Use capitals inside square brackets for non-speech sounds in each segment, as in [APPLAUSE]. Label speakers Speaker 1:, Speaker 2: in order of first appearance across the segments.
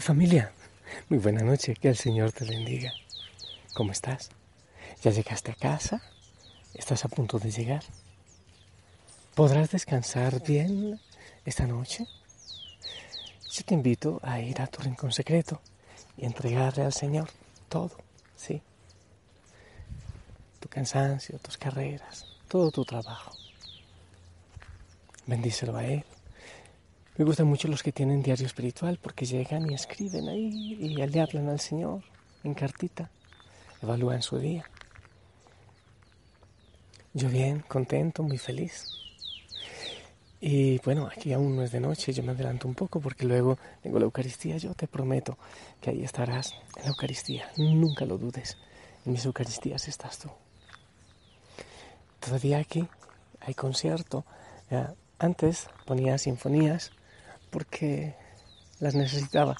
Speaker 1: Familia, muy buena noche, que el Señor te bendiga. ¿Cómo estás? ¿Ya llegaste a casa? ¿Estás a punto de llegar? ¿Podrás descansar bien esta noche? Yo te invito a ir a tu rincón secreto y entregarle al Señor todo, ¿sí? Tu cansancio, tus carreras, todo tu trabajo. Bendícelo a Él. Me gustan mucho los que tienen diario espiritual porque llegan y escriben ahí y le hablan al Señor en cartita, evalúan su día. Yo bien, contento, muy feliz. Y bueno, aquí aún no es de noche, yo me adelanto un poco porque luego tengo la Eucaristía. Yo te prometo que ahí estarás en la Eucaristía, nunca lo dudes. En mis Eucaristías estás tú. Todavía aquí hay concierto. Antes ponía sinfonías porque las necesitaba.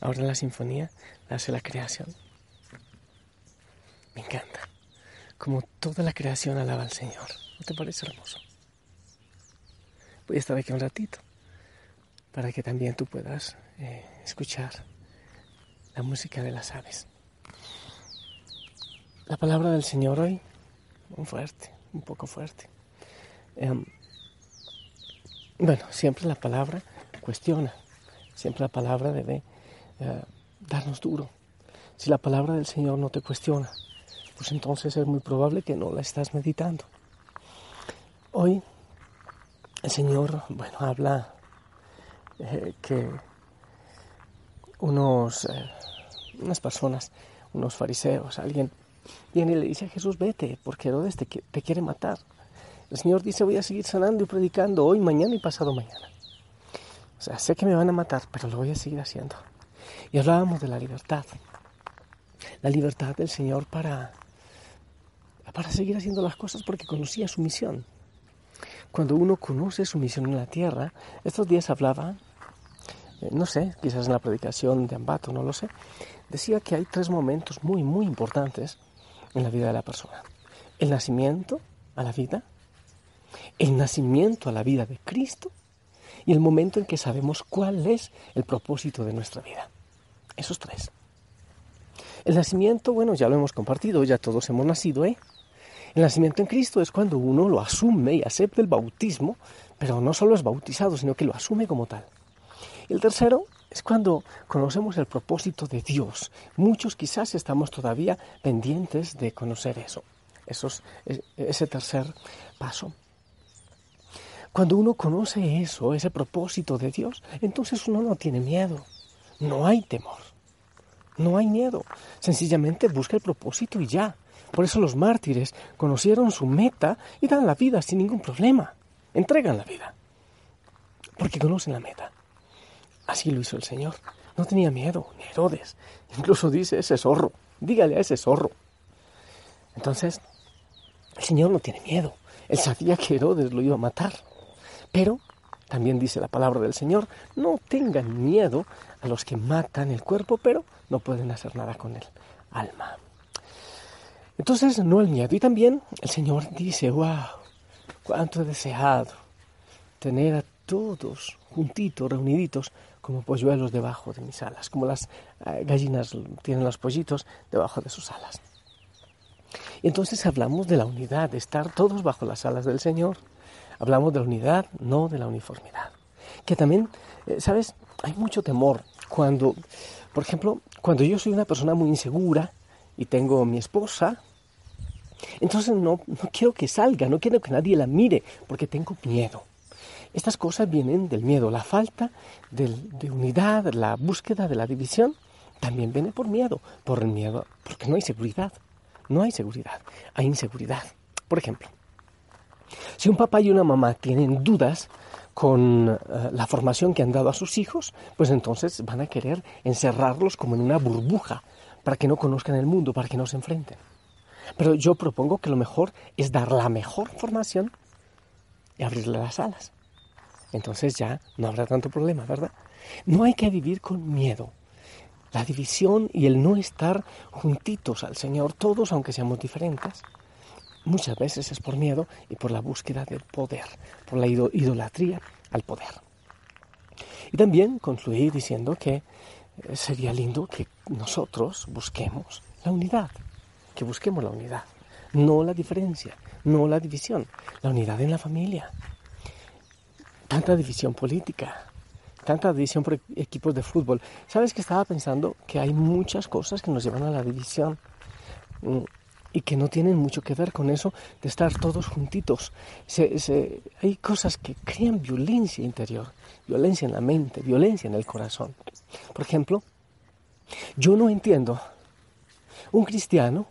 Speaker 1: Ahora la sinfonía la hace la creación. Me encanta. Como toda la creación alaba al Señor. ¿No te parece hermoso? voy a estar aquí un ratito para que también tú puedas eh, escuchar la música de las aves. La palabra del Señor hoy, muy fuerte, un poco fuerte. Em, bueno, siempre la palabra cuestiona, siempre la palabra debe eh, darnos duro. Si la palabra del Señor no te cuestiona, pues entonces es muy probable que no la estás meditando. Hoy el Señor, bueno, habla eh, que unos, eh, unas personas, unos fariseos, alguien viene y le dice a Jesús, vete, porque Herodes te, te quiere matar. El Señor dice, voy a seguir sanando y predicando hoy, mañana y pasado mañana. O sé que me van a matar, pero lo voy a seguir haciendo. Y hablábamos de la libertad. La libertad del Señor para, para seguir haciendo las cosas porque conocía su misión cuando uno conoce su misión en la tierra, estos días hablaba, eh, no sé, quizás en la predicación de Ambato, no lo sé, decía que hay tres momentos muy, muy importantes en la vida de la persona. El nacimiento a la vida, el nacimiento a la vida de Cristo y el momento en que sabemos cuál es el propósito de nuestra vida. Esos tres. El nacimiento, bueno, ya lo hemos compartido, ya todos hemos nacido, ¿eh? El nacimiento en Cristo es cuando uno lo asume y acepta el bautismo, pero no solo es bautizado, sino que lo asume como tal. El tercero es cuando conocemos el propósito de Dios. Muchos quizás estamos todavía pendientes de conocer eso, ese tercer paso. Cuando uno conoce eso, ese propósito de Dios, entonces uno no tiene miedo, no hay temor, no hay miedo. Sencillamente busca el propósito y ya. Por eso los mártires conocieron su meta y dan la vida sin ningún problema. Entregan la vida. Porque conocen la meta. Así lo hizo el Señor. No tenía miedo, ni Herodes. Incluso dice ese zorro. Dígale a ese zorro. Entonces, el Señor no tiene miedo. Él sabía que Herodes lo iba a matar. Pero también dice la palabra del Señor, no tengan miedo a los que matan el cuerpo, pero no pueden hacer nada con el alma. Entonces, no el miedo. Y también el Señor dice, wow, cuánto he deseado tener a todos juntitos, reuniditos, como polluelos debajo de mis alas, como las eh, gallinas tienen los pollitos debajo de sus alas. Y entonces hablamos de la unidad, de estar todos bajo las alas del Señor. Hablamos de la unidad, no de la uniformidad. Que también, eh, ¿sabes? Hay mucho temor cuando, por ejemplo, cuando yo soy una persona muy insegura, y tengo mi esposa, entonces no, no quiero que salga, no quiero que nadie la mire, porque tengo miedo. Estas cosas vienen del miedo, la falta de, unidad, la búsqueda de la división, también viene por miedo, por el miedo, porque no hay seguridad, no hay seguridad, hay inseguridad. Por ejemplo, si un papá y una mamá tienen dudas con eh, la formación que han dado a sus hijos, pues entonces van a querer encerrarlos como en una burbuja para que no conozcan el mundo, para que no se enfrenten. Pero yo propongo que lo mejor es dar la mejor formación y abrirle las alas. Entonces ya no habrá tanto problema, ¿verdad? No hay que vivir con miedo. La división y el no estar juntitos al Señor, todos aunque seamos diferentes, muchas veces es por miedo y por la búsqueda del poder, por la idolatría al poder. Y también concluí diciendo que eh, sería lindo que nosotros busquemos la unidad, que busquemos la unidad, no la diferencia, no la división, la unidad en la familia. Tanta división política, tanta división por equipos de fútbol. ¿Sabes que estaba pensando que hay muchas cosas que nos llevan a la división? Y que no tienen mucho que ver con eso de estar todos juntitos. hay cosas que crean violencia interior, violencia en la mente, violencia en el corazón. Por ejemplo, yo no entiendo un cristiano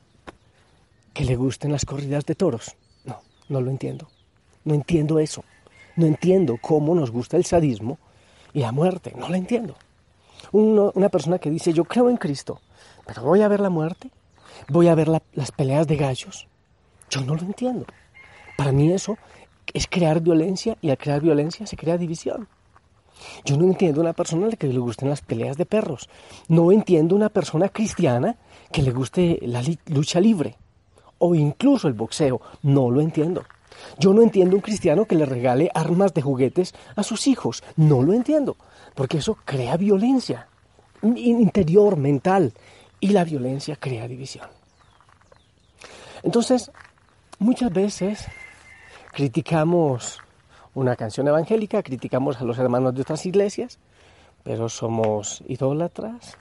Speaker 1: que le gusten las corridas de toros. No, no lo entiendo. No entiendo eso. No entiendo cómo nos gusta el sadismo y la muerte. No lo entiendo. una persona que dice, yo creo en Cristo, pero voy a ver la muerte voy a ver las peleas de gallos. Yo no lo entiendo. Para mí eso es crear violencia y al crear violencia se crea división. Yo no entiendo una persona a la que le gusten las peleas de perros. No entiendo una persona cristiana que le guste la lucha libre o incluso el boxeo. No lo entiendo. Yo no entiendo un cristiano que le regale armas de juguetes a sus hijos. No lo entiendo, porque eso crea violencia interior, mental, y la violencia crea división. Entonces, muchas veces criticamos una canción evangélica, criticamos a los hermanos de otras iglesias, pero somos idólatras,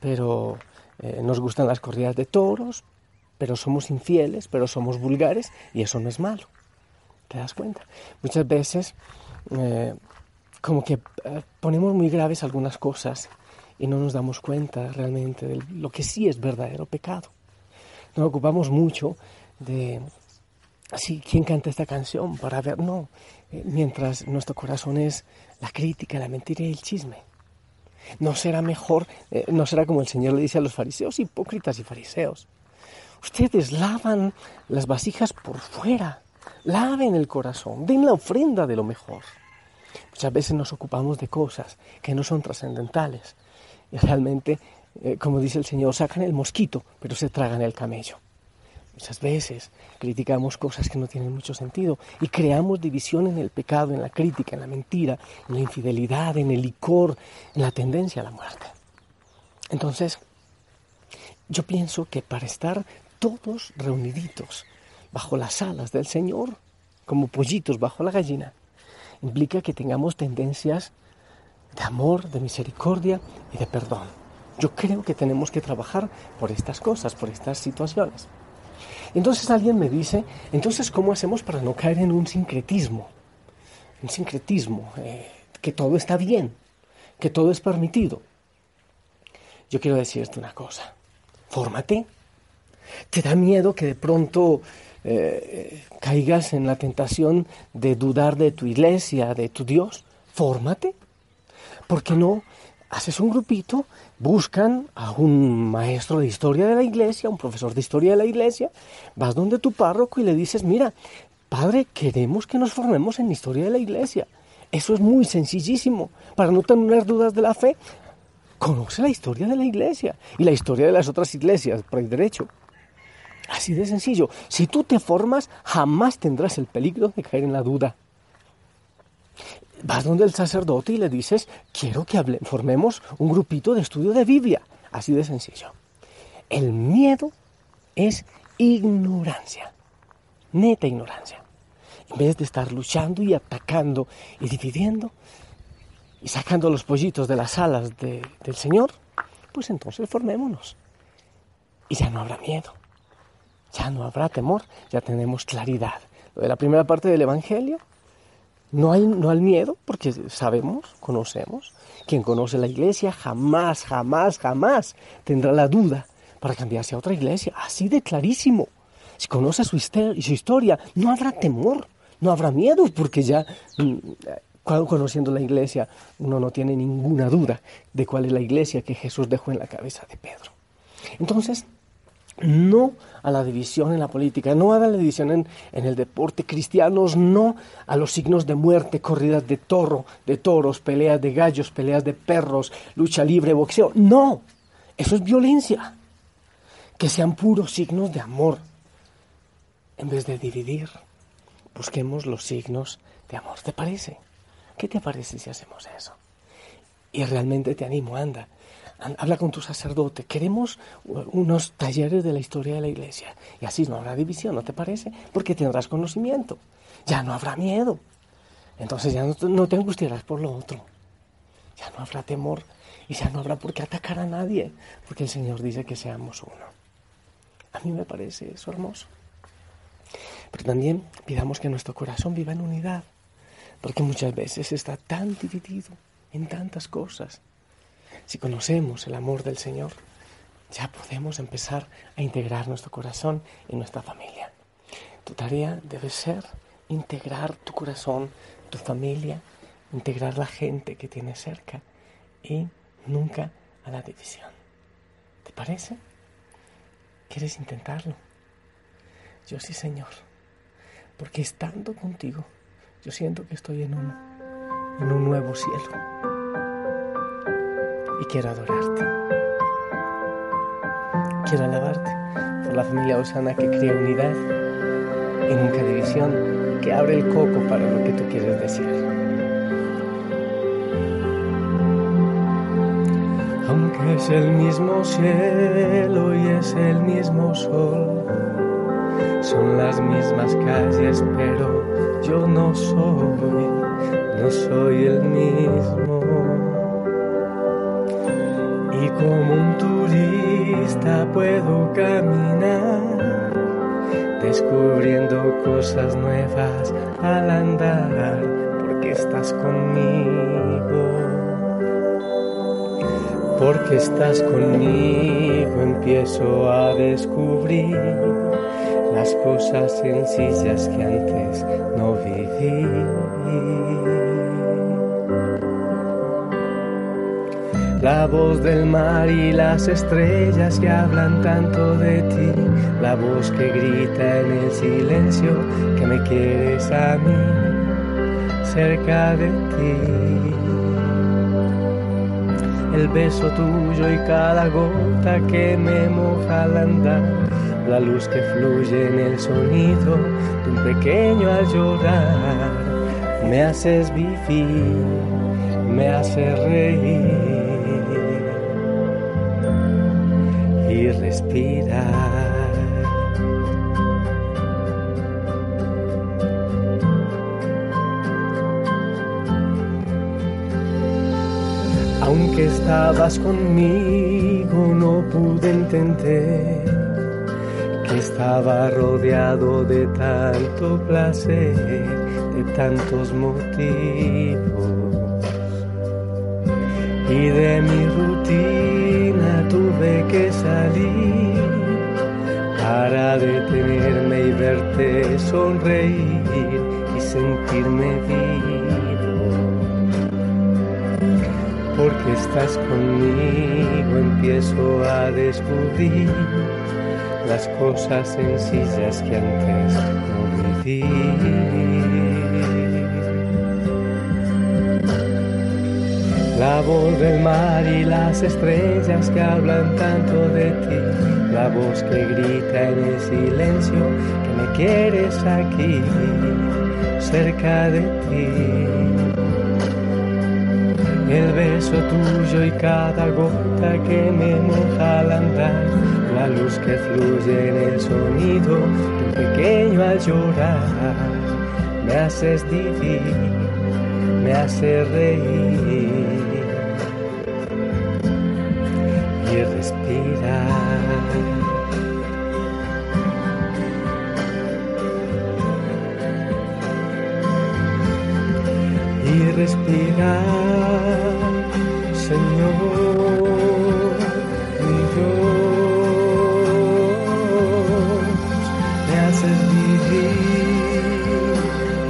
Speaker 1: pero eh, nos gustan las corridas de toros, pero somos infieles, pero somos vulgares, y eso no es malo. ¿Te das cuenta? Muchas veces eh, como que eh, ponemos muy graves algunas cosas y no nos damos cuenta realmente de lo que sí es verdadero pecado. Nos ocupamos mucho de así quién canta esta canción para ver, no, eh, mientras nuestro corazón es la crítica, la mentira y el chisme. No será mejor, eh, no será como el Señor le dice a los fariseos, hipócritas y fariseos. Ustedes lavan las vasijas por fuera, laven el corazón, den la ofrenda de lo mejor. Muchas veces nos ocupamos de cosas que no son trascendentales, y [LAUGHS] realmente, eh, como dice el Señor, sacan el mosquito, pero se tragan el camello. Muchas veces criticamos cosas que no tienen mucho sentido y creamos división en el pecado, en la crítica, en la mentira, en la infidelidad, en el licor, en la tendencia a la muerte. Entonces, yo pienso que para estar todos reuniditos bajo las alas del Señor, como pollitos bajo la gallina, implica que tengamos tendencias de amor, de misericordia y de perdón. Yo creo que tenemos que trabajar por estas cosas, por estas situaciones. Entonces alguien me dice, entonces ¿cómo hacemos para no caer en un sincretismo? Un sincretismo, eh, que todo está bien, que todo es permitido. Yo quiero decirte una cosa, fórmate. ¿Te da miedo que de pronto eh, caigas en la tentación de dudar de tu iglesia, de tu Dios? Fórmate. ¿Por qué no haces un grupito, buscan a un maestro de historia de la iglesia, un profesor de historia de la iglesia, vas donde tu párroco y le dices, mira, padre, queremos que nos formemos en historia de la iglesia. Eso es muy sencillísimo. Para no tener dudas de la fe, conoce la historia de la iglesia y la historia de las otras iglesias, por el derecho. Así de sencillo. Si tú te formas, jamás tendrás el peligro de caer en la duda vas donde el sacerdote y le dices, quiero que formemos un grupito de estudio de Biblia. Así de sencillo. El miedo es ignorancia, neta ignorancia. En vez de estar luchando y atacando y dividiendo y sacando los pollitos de las alas del Señor, pues entonces formémonos. Y ya no habrá miedo, ya no habrá temor, ya tenemos claridad. Lo de la primera parte del Evangelio no hay, no miedo porque sabemos, conocemos. Quien conoce la iglesia jamás, jamás, jamás tendrá la duda para cambiarse a otra iglesia, así de clarísimo. Si conoce su, su historia, no habrá temor, no habrá miedo, porque ya mm, conociendo la iglesia, uno no tiene ninguna duda de cuál es la iglesia que Jesús dejó en la cabeza de Pedro. Entonces, no a la división en la política, no a la división en, el deporte, cristianos, no a los signos de muerte, corridas de toro, de toros, peleas de gallos, peleas de perros, lucha libre, boxeo. No, eso es violencia. Que sean puros signos de amor. En vez de dividir, busquemos los signos de amor. ¿Te parece? ¿Qué te parece si hacemos eso? Y realmente te animo, anda, habla con tu sacerdote. Queremos unos talleres de la historia de la iglesia. Y así no habrá división, ¿no te parece? Porque tendrás conocimiento. Ya no habrá miedo. Entonces ya no, te angustiarás por lo otro. Ya no habrá temor y ya no habrá por qué atacar a nadie, porque el Señor dice que seamos uno. A mí me parece eso hermoso. Pero también pidamos que nuestro corazón viva en unidad, porque muchas veces está tan dividido en tantas cosas si conocemos el amor del Señor, ya podemos empezar a integrar nuestro corazón en nuestra familia. Tu tarea debe ser integrar tu corazón, tu familia, integrar la gente que tienes cerca y nunca a la división. ¿Te parece? ¿Quieres intentarlo? Yo sí, Señor, porque estando contigo, yo siento que estoy en un, en un nuevo cielo y quiero adorarte. Quiero alabarte por la familia Osana que crea unidad y nunca división, que abre el coco para lo que tú quieres decir. Aunque es el mismo cielo y es el mismo sol, son las mismas calles, pero yo no soy, no soy el mismo como un turista puedo caminar, descubriendo cosas nuevas al andar, porque estás conmigo. Porque estás conmigo empiezo a descubrir las cosas sencillas que antes no viví. La voz del mar y las estrellas que hablan tanto de ti, la voz que grita en el silencio que me quieres a mí, cerca de ti. El beso tuyo y cada gota que me moja al andar, la luz que fluye en el sonido de un pequeño al llorar, me haces vivir, me haces reír respirar. Aunque estabas conmigo, no pude entender que estaba rodeado de tanto placer, de tantos motivos y de mi rutina tuve que salir para detenerme y verte sonreír y sentirme vivo. Porque estás conmigo empiezo a descubrir las cosas sencillas que antes no viví. La voz del mar y las estrellas que hablan tanto de ti, la voz que grita en el silencio que me quieres aquí, cerca de ti. El beso tuyo y cada gota que me moja al andar, la luz que fluye en el sonido de pequeño al llorar, me haces vivir, me haces reír. y respirar. y respirar, Señor, mi me haces vivir,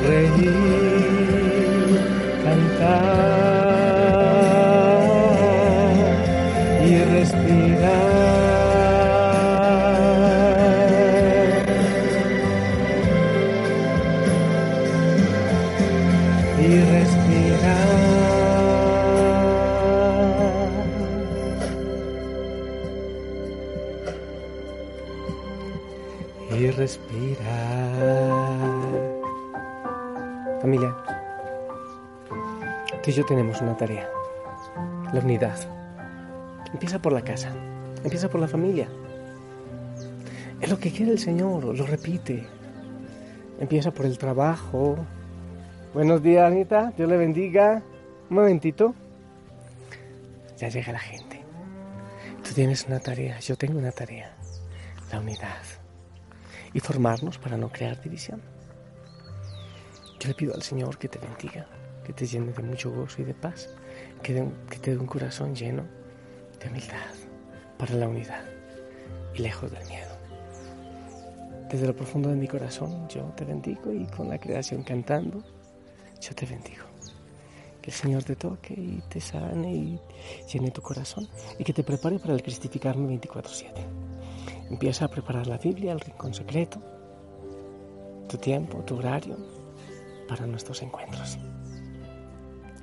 Speaker 1: reír, cantar. Tenemos una tarea. La unidad. Empieza por la casa. Empieza por la familia. Es lo que quiere el Señor, lo repite. Empieza por el trabajo. Buenos días, Anita. Dios le bendiga. Un momentito. Ya llega la gente. Tú tienes una tarea, yo tengo una tarea. La unidad. Y formarnos para no crear división. Yo le pido al Señor que te bendiga, que te llene de mucho gozo y de paz, que, te dé un corazón lleno de humildad para la unidad y lejos del miedo. Desde lo profundo de mi corazón yo te bendigo y con la creación cantando, yo te bendigo. Que el Señor te toque y te sane y llene tu corazón y que te prepare para el cristificarme 24/7. Empieza a preparar la Biblia, el rincón secreto, tu tiempo, tu horario para nuestros encuentros.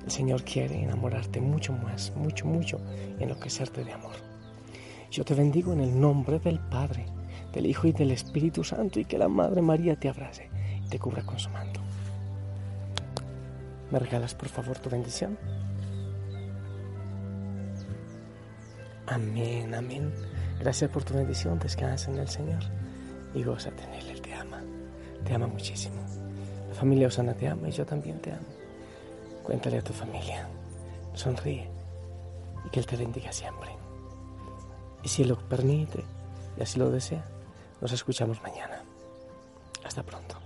Speaker 1: El Señor quiere enamorarte mucho más, mucho, mucho, enloquecerte de amor. Yo te bendigo en el nombre del Padre, del Hijo y del Espíritu Santo y que la Madre María te abrace y te cubra con su manto. ¿Me regalas por favor tu bendición? Amén, amén. Gracias por tu bendición. Descansa en el Señor y gózate en Él. Él te ama. Te ama muchísimo. La familia Osana te ama y yo también te amo. Cuéntale a tu familia. Sonríe y que Él te bendiga siempre. Y si lo permite y así lo desea, nos escuchamos mañana. Hasta pronto.